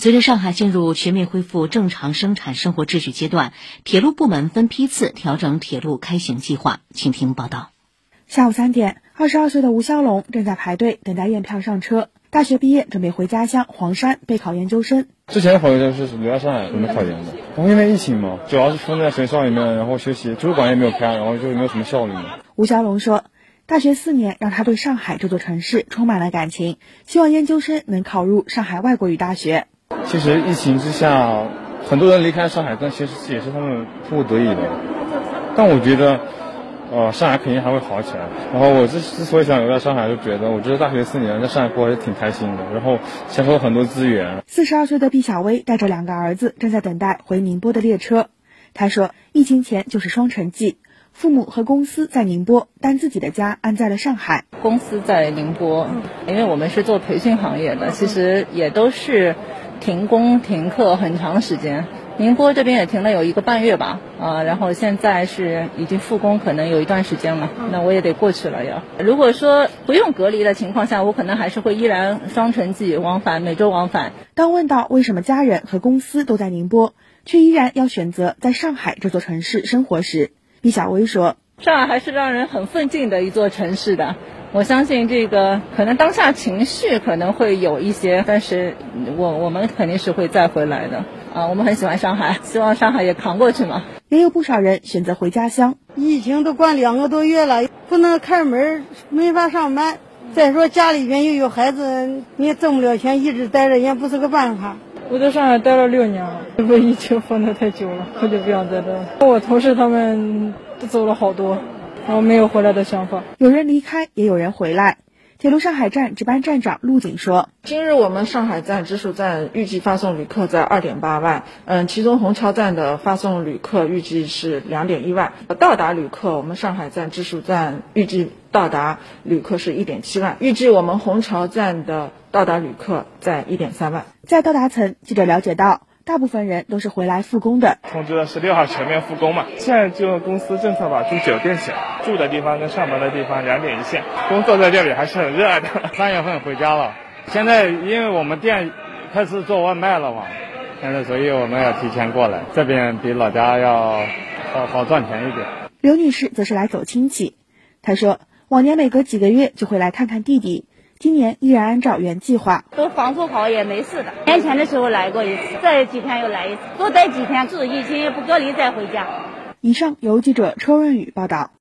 随着上海进入全面恢复正常生产生活秩序阶段，铁路部门分批次调整铁路开行计划。请听报道。下午三点，二十二岁的吴肖龙正在排队等待验票上车。大学毕业，准备回家乡黄山备考研究生。之前的朋友就是留在上海准备考研的，然后因为疫情嘛，主要是封在学校里面，然后学习，图书馆也没有开，然后就没有什么效率嘛。吴肖龙说。大学四年让他对上海这座城市充满了感情，希望研究生能考入上海外国语大学。其实疫情之下，很多人离开上海，但其实也是他们迫不得已的。但我觉得，呃，上海肯定还会好起来。然后我之之所以想留在上海，就觉得我觉得大学四年在上海过还是挺开心的，然后享受了很多资源。四十二岁的毕小薇带着两个儿子正在等待回宁波的列车。他说，疫情前就是双城记。父母和公司在宁波，但自己的家安在了上海。公司在宁波，因为我们是做培训行业的，其实也都是停工停课很长时间。宁波这边也停了有一个半月吧，啊，然后现在是已经复工，可能有一段时间了。那我也得过去了要。如果说不用隔离的情况下，我可能还是会依然双城记往返，每周往返。当问到为什么家人和公司都在宁波，却依然要选择在上海这座城市生活时，毕小薇说：“上海还是让人很奋进的一座城市的。我相信这个可能当下情绪可能会有一些，但是我我们肯定是会再回来的啊！我们很喜欢上海，希望上海也扛过去嘛。”也有不少人选择回家乡。疫情都关两个多月了，不能开门，没法上班。再说家里边又有孩子，你也挣不了钱，一直待着也不是个办法。我在上海待了六年了，这个疫情封的太久了，我就不想在这了。我同事他们都走了好多，然后没有回来的想法。有人离开，也有人回来。铁路上海站值班站长陆景说：“今日我们上海站直属站预计发送旅客在二点八万，嗯，其中虹桥站的发送旅客预计是两点一万，到达旅客我们上海站直属站预计到达旅客是一点七万，预计我们虹桥站的到达旅客在一点三万。”在到达层，记者了解到。大部分人都是回来复工的。通知的十六号全面复工嘛，现在就公司政策吧住酒店起来，住的地方跟上班的地方两点一线，工作在这里还是很热的。三月份回家了，现在因为我们店开始做外卖了嘛，现在所以我们要提前过来，这边比老家要好好赚钱一点。刘女士则是来走亲戚，她说往年每隔几个月就会来看看弟弟。今年依然按照原计划，都防护好也没事的。年前的时候来过一次，这几天又来一次，多待几天，注意疫情不隔离再回家。以上由记者车润宇报道。